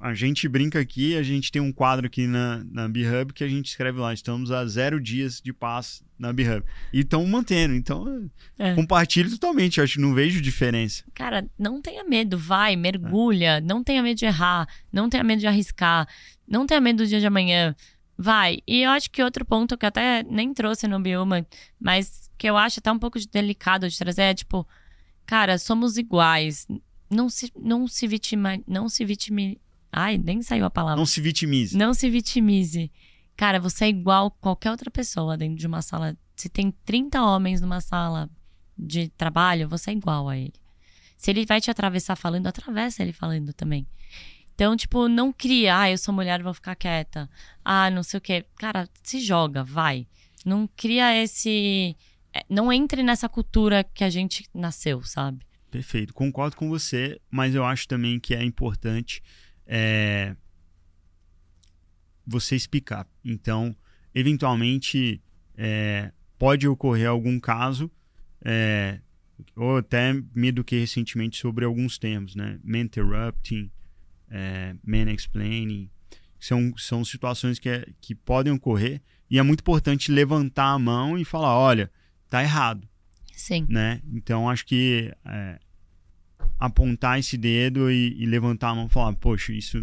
A gente brinca aqui, a gente tem um quadro aqui na, na BeHub que a gente escreve lá, estamos a zero dias de paz na BeHub. E estão mantendo, então é. compartilho totalmente, acho que não vejo diferença. Cara, não tenha medo, vai, mergulha, é. não tenha medo de errar, não tenha medo de arriscar, não tenha medo do dia de amanhã. Vai. E eu acho que outro ponto que eu até nem trouxe no Bioma, mas que eu acho até um pouco delicado de trazer é tipo, cara, somos iguais. Não se, não se vitima, não se vitime. Ai, nem saiu a palavra. Não se vitimize. Não se vitimize. Cara, você é igual qualquer outra pessoa dentro de uma sala. Se tem 30 homens numa sala de trabalho, você é igual a ele. Se ele vai te atravessar falando, atravessa ele falando também. Então, tipo, não cria, ah, eu sou mulher, vou ficar quieta. Ah, não sei o quê. Cara, se joga, vai. Não cria esse. É, não entre nessa cultura que a gente nasceu, sabe? Perfeito, concordo com você, mas eu acho também que é importante é, você explicar. Então, eventualmente, é, pode ocorrer algum caso, é, ou até me eduquei recentemente sobre alguns termos, né? Interrupting, é, explaining, são, são situações que, é, que podem ocorrer e é muito importante levantar a mão e falar, olha, tá errado. Sim. Né? Então, acho que é, apontar esse dedo e, e, levantar a mão e falar, poxa, isso...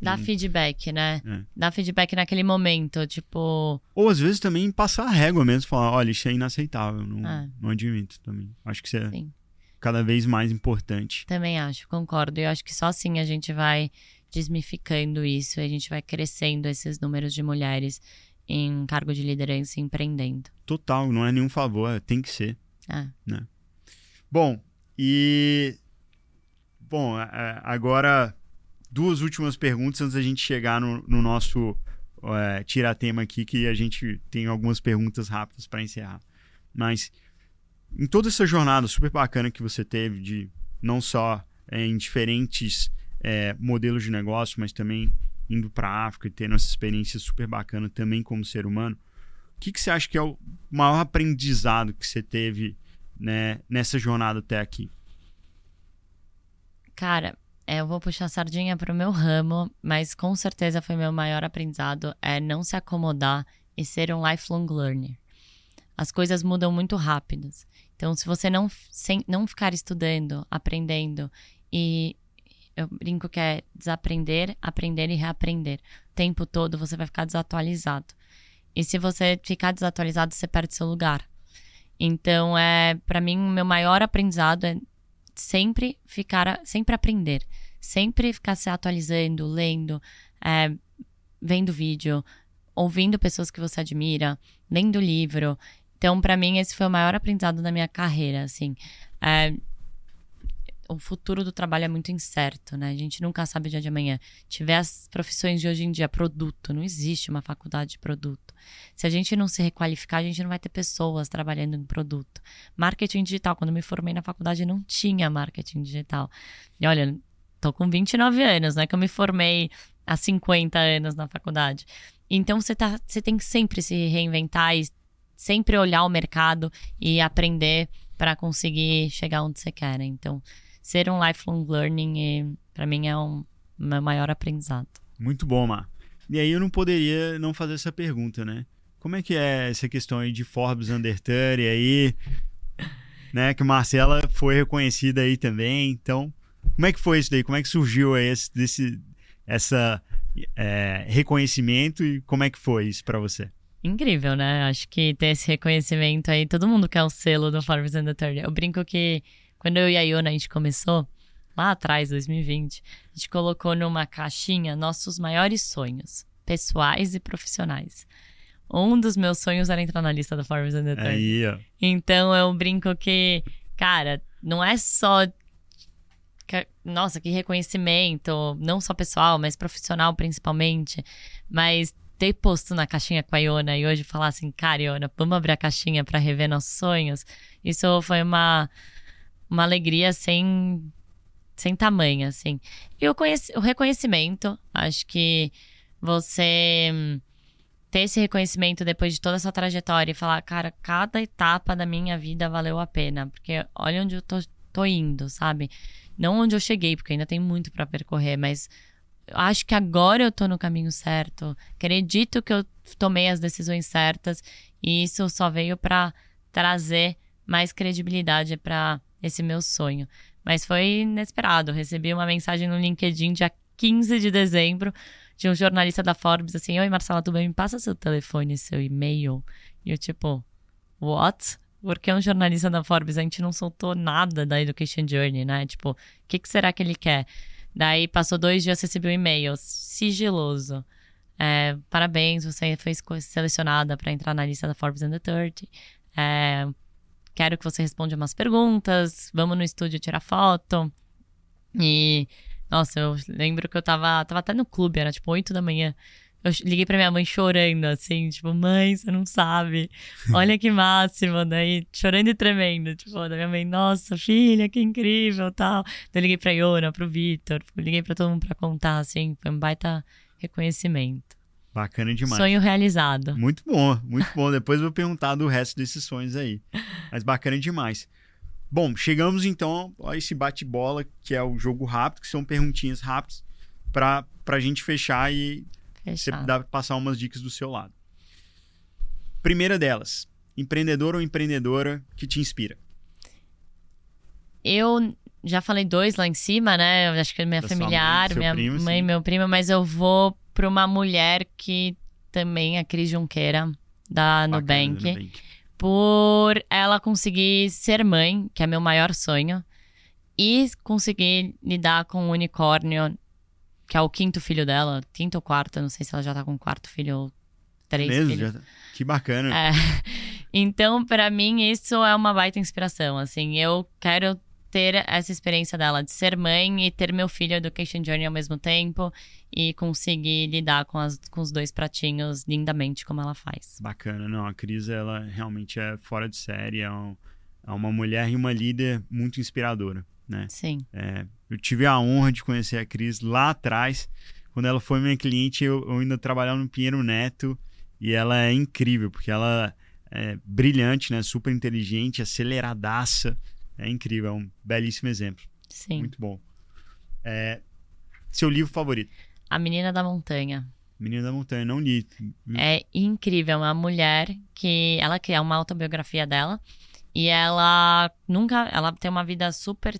Dá hum, feedback, né? É. Dá feedback naquele momento, tipo... Ou às vezes também passar a régua mesmo, falar, olha, isso é inaceitável, não, é. não admito também. Acho que isso é... Sim cada vez mais importante. Também acho, concordo. Eu acho que só assim a gente vai desmificando isso, a gente vai crescendo esses números de mulheres em cargo de liderança empreendendo. Total, não é nenhum favor, é, tem que ser. É. Né? Bom, e. Bom, agora duas últimas perguntas antes da gente chegar no, no nosso é, tiratema aqui, que a gente tem algumas perguntas rápidas para encerrar. Mas em toda essa jornada super bacana que você teve, de não só é, em diferentes é, modelos de negócio, mas também indo para a África e tendo essa experiência super bacana também como ser humano, o que, que você acha que é o maior aprendizado que você teve né, nessa jornada até aqui? Cara, eu vou puxar sardinha para o meu ramo, mas com certeza foi meu maior aprendizado é não se acomodar e ser um lifelong learner. As coisas mudam muito rápidas. Então, se você não, sem, não ficar estudando, aprendendo e eu brinco que é desaprender, aprender e reaprender. O tempo todo você vai ficar desatualizado. E se você ficar desatualizado, você perde seu lugar. Então, é para mim o meu maior aprendizado é sempre ficar, sempre aprender, sempre ficar se atualizando, lendo, é, vendo vídeo, ouvindo pessoas que você admira, lendo livro. Então, para mim, esse foi o maior aprendizado da minha carreira, assim. É, o futuro do trabalho é muito incerto, né? A gente nunca sabe o dia de amanhã. Tiver as profissões de hoje em dia, produto, não existe uma faculdade de produto. Se a gente não se requalificar, a gente não vai ter pessoas trabalhando em produto. Marketing digital, quando me formei na faculdade, não tinha marketing digital. E olha, tô com 29 anos, né? Que eu me formei há 50 anos na faculdade. Então você, tá, você tem que sempre se reinventar e sempre olhar o mercado e aprender para conseguir chegar onde você quer. Né? Então, ser um lifelong learning, para mim, é um meu maior aprendizado. Muito bom, Mar. E aí eu não poderia não fazer essa pergunta, né? Como é que é essa questão aí de Forbes Under 30 aí, né? Que Marcela foi reconhecida aí também. Então, como é que foi isso daí? Como é que surgiu aí esse, desse, essa é, reconhecimento e como é que foi isso para você? Incrível, né? Acho que ter esse reconhecimento aí, todo mundo quer o selo do Forbes the 30. Eu brinco que quando eu e a Iona a gente começou, lá atrás, 2020, a gente colocou numa caixinha nossos maiores sonhos, pessoais e profissionais. Um dos meus sonhos era entrar na lista do Forbes and the 30. Aí, ó. Então eu brinco que, cara, não é só nossa, que reconhecimento, não só pessoal, mas profissional principalmente. Mas ter posto na caixinha com a Iona e hoje falar assim, cara, Iona, vamos abrir a caixinha para rever nossos sonhos. Isso foi uma, uma alegria sem, sem tamanho, assim. E o, conheci, o reconhecimento, acho que você ter esse reconhecimento depois de toda essa trajetória e falar, cara, cada etapa da minha vida valeu a pena, porque olha onde eu tô, tô indo, sabe? Não onde eu cheguei, porque ainda tem muito para percorrer, mas acho que agora eu tô no caminho certo. Acredito que eu tomei as decisões certas e isso só veio para trazer mais credibilidade para esse meu sonho. Mas foi inesperado. Recebi uma mensagem no LinkedIn dia 15 de dezembro de um jornalista da Forbes assim: Oi, Marcela, tudo bem? Me passa seu telefone, seu e-mail. E eu, tipo, what? Porque é um jornalista da Forbes, a gente não soltou nada da Education Journey, né? Tipo, o que, que será que ele quer? Daí passou dois dias, recebeu um e-mail sigiloso. É, parabéns, você foi selecionada para entrar na lista da Forbes Under 30. É, quero que você responda umas perguntas. Vamos no estúdio tirar foto. E, nossa, eu lembro que eu tava, tava até no clube, era tipo 8 da manhã. Eu liguei pra minha mãe chorando, assim, tipo, mãe, você não sabe. Olha que máximo. Daí, chorando e tremendo. Tipo, da minha mãe, nossa, filha, que incrível, tal. Eu liguei pra Iona, pro Vitor, liguei pra todo mundo pra contar, assim, foi um baita reconhecimento. Bacana demais. Sonho realizado. Muito bom, muito bom. Depois eu vou perguntar do resto desses sonhos aí. Mas bacana demais. Bom, chegamos então a esse bate-bola, que é o jogo rápido, que são perguntinhas rápidas, para a gente fechar e você dá passar umas dicas do seu lado. Primeira delas, empreendedor ou empreendedora que te inspira? Eu já falei dois lá em cima, né? Eu acho que é minha da familiar, mãe, minha primo, mãe, sim. meu primo, mas eu vou para uma mulher que também é Cris Junqueira, da Nubank, Nubank, por ela conseguir ser mãe, que é meu maior sonho, e conseguir lidar com o unicórnio que é o quinto filho dela, quinto ou quarto, não sei se ela já tá com quarto filho ou três Mesmo? filhos. Já... Tá. Que bacana. É. Então, para mim, isso é uma baita inspiração, assim, eu quero ter essa experiência dela de ser mãe e ter meu filho Education Journey ao mesmo tempo e conseguir lidar com, as, com os dois pratinhos lindamente como ela faz. Bacana, não, a Cris, ela realmente é fora de série, é, um, é uma mulher e uma líder muito inspiradora, né? Sim. É, eu tive a honra de conhecer a Cris lá atrás. Quando ela foi minha cliente, eu, eu ainda trabalhava no Pinheiro Neto. E ela é incrível, porque ela é brilhante, né? Super inteligente, aceleradaça. É incrível, é um belíssimo exemplo. Sim. Muito bom. É, seu livro favorito? A Menina da Montanha. Menina da Montanha, não li. É incrível, é uma mulher que ela cria uma autobiografia dela e ela nunca, ela tem uma vida super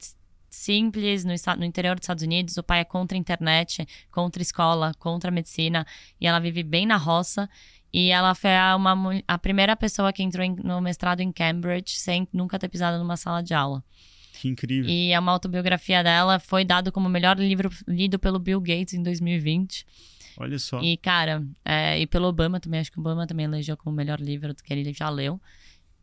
simples no, no, interior dos Estados Unidos. O pai é contra a internet, contra a escola, contra a medicina. E ela vive bem na roça. E ela foi a, uma, a primeira pessoa que entrou em, no mestrado em Cambridge sem nunca ter pisado numa sala de aula. Que incrível. E é uma autobiografia dela foi dado como o melhor livro lido pelo Bill Gates em 2020. Olha só. E, cara, é, e pelo Obama também, acho que o Obama também elegeu como o melhor livro que ele já leu.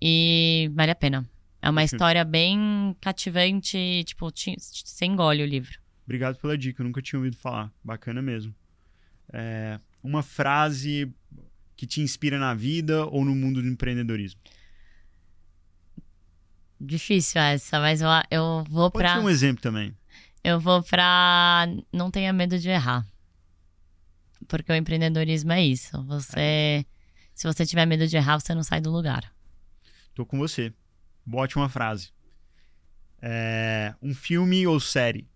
E vale a pena. É uma história bem cativante, tipo, você engole o livro. Obrigado pela dica, eu nunca tinha ouvido falar. Bacana mesmo. É, uma frase que te inspira na vida ou no mundo do empreendedorismo? Difícil essa, mas eu, eu vou Pode pra. Pode ser um exemplo também. Eu vou pra. Não tenha medo de errar. Porque o empreendedorismo é isso. Você. É. Se você tiver medo de errar, você não sai do lugar. Tô com você. Bote uma frase. É, um filme ou série?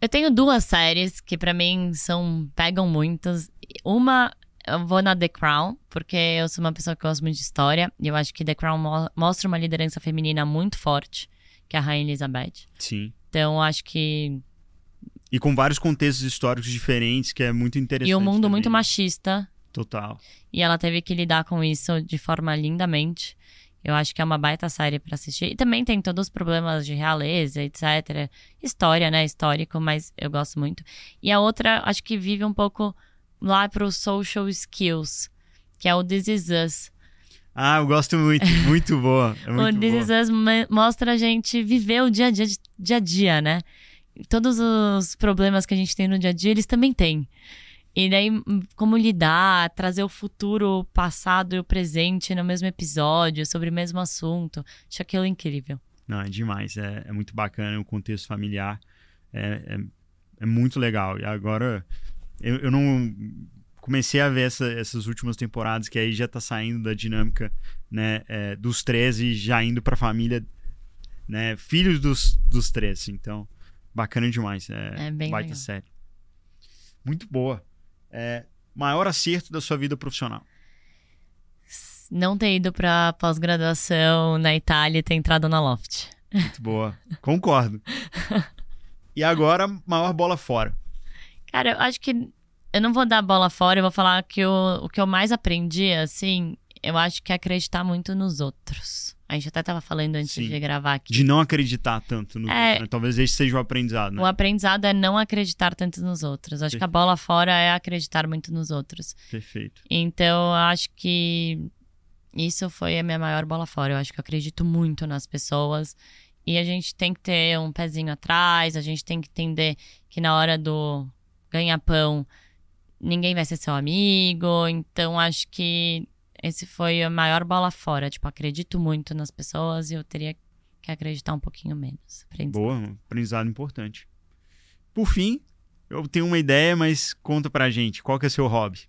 Eu tenho duas séries que para mim são pegam muitas. Uma eu vou na The Crown, porque eu sou uma pessoa que gosta muito de história e eu acho que The Crown mo mostra uma liderança feminina muito forte, que é a Rainha Elizabeth. Sim. Então eu acho que e com vários contextos históricos diferentes, que é muito interessante. E um mundo também. muito machista. Total. E ela teve que lidar com isso de forma lindamente. Eu acho que é uma baita série para assistir. E também tem todos os problemas de realeza, etc. História, né? Histórico, mas eu gosto muito. E a outra, acho que vive um pouco lá pro social skills, que é o This Is Us. Ah, eu gosto muito, muito boa. É muito o This Is Us mostra a gente viver o dia a dia, dia a dia, né? Todos os problemas que a gente tem no dia a dia, eles também têm. E daí, hum, como lidar, trazer o futuro, o passado e o presente no mesmo episódio, sobre o mesmo assunto. Acho aquilo incrível. Não, é demais. É, é muito bacana o contexto familiar. É, é, é muito legal. E agora, eu, eu não comecei a ver essa, essas últimas temporadas que aí já tá saindo da dinâmica né, é, dos 13 já indo pra família, né, filhos dos, dos 13. Então, bacana demais. É, é bem baita legal. série. Muito boa. É, maior acerto da sua vida profissional? Não ter ido para pós-graduação na Itália e ter entrado na Loft. Muito boa. Concordo. e agora, maior bola fora. Cara, eu acho que eu não vou dar a bola fora, eu vou falar que o, o que eu mais aprendi, assim, eu acho que é acreditar muito nos outros. A gente até tava falando antes Sim. de gravar aqui. De não acreditar tanto no. É. né? Talvez esse seja o aprendizado, né? O aprendizado é não acreditar tanto nos outros. Acho que a bola fora é acreditar muito nos outros. Perfeito. Então, eu acho que isso foi a minha maior bola fora. Eu acho que eu acredito muito nas pessoas. E a gente tem que ter um pezinho atrás, a gente tem que entender que na hora do ganha-pão, ninguém vai ser seu amigo. Então, acho que esse foi a maior bola fora. Tipo, acredito muito nas pessoas e eu teria que acreditar um pouquinho menos. Aprendi. Boa, um aprendizado importante. Por fim, eu tenho uma ideia, mas conta pra gente. Qual que é o seu hobby?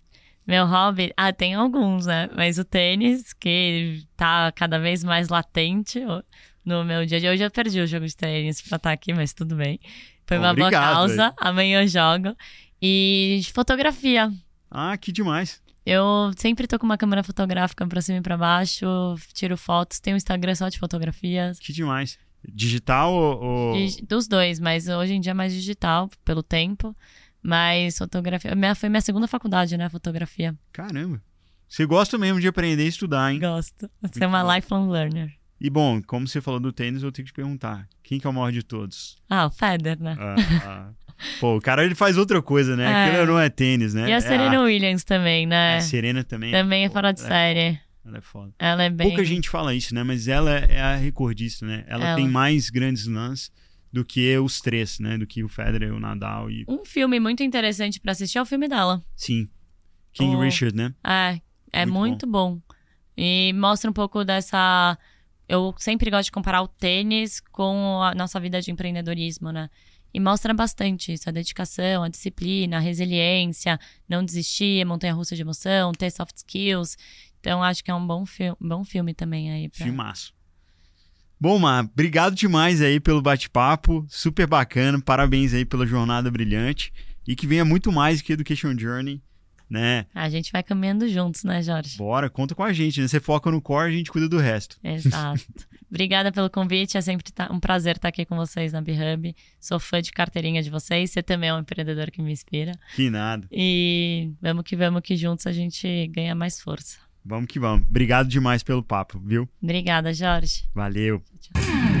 Meu hobby, ah, tem alguns, né? Mas o tênis, que tá cada vez mais latente no meu dia de hoje. Eu perdi o jogo de tênis pra estar aqui, mas tudo bem. Foi uma boa Obrigado, causa. Amanhã eu jogo. E fotografia. Ah, que demais. Eu sempre tô com uma câmera fotográfica pra cima e pra baixo, tiro fotos, tenho um Instagram só de fotografias. Que demais. Digital ou. Dos dois, mas hoje em dia é mais digital, pelo tempo. Mas fotografia. Minha, foi minha segunda faculdade, né? Fotografia. Caramba. Você gosta mesmo de aprender e estudar, hein? Gosto. Você é uma lifelong learner. E bom, como você falou do tênis, eu tenho que te perguntar: quem que é o maior de todos? Ah, o Federer, né? Ah, ah. Pô, o cara ele faz outra coisa, né? É. Aquilo não é tênis, né? E a É Serena arte. Williams também, né? A Serena também. Também é fora de ela série. Ela é foda. Ela é bem. Pouca gente fala isso, né? Mas ela é a recordista, né? Ela, Ela. tem mais grandes lãs do que os três, né? Do que o Federer, o Nadal e. Um filme muito interessante pra assistir é o filme dela. Sim. King Oh. Richard, né? É, é Muito muito, bom. E mostra um pouco dessa. Eu sempre gosto de comparar o tênis com a nossa vida de empreendedorismo, né? E mostra bastante isso, a dedicação, a disciplina, a resiliência, não desistir, a montanha russa de emoção, ter soft skills. Então, acho que é um bom, fi bom filme também aí. Pra... Filmaço. Bom, Mar, obrigado demais aí pelo bate-papo. Super bacana. Parabéns aí pela jornada brilhante. E que venha muito mais que Education Journey, né? A gente vai caminhando juntos, né, Jorge? Bora, conta com a gente, né? Você foca no core, a gente cuida do resto. Exato. Obrigada pelo convite. É sempre tá- um prazer estar aqui com vocês na B-Hub. Sou fã de carteirinha de vocês. Você também é um empreendedor que me inspira. Que nada. E vamos que vamos que juntos a gente ganha mais força. Vamos que vamos. Obrigado demais pelo papo, viu? Obrigada, Jorge. Valeu. Tchau.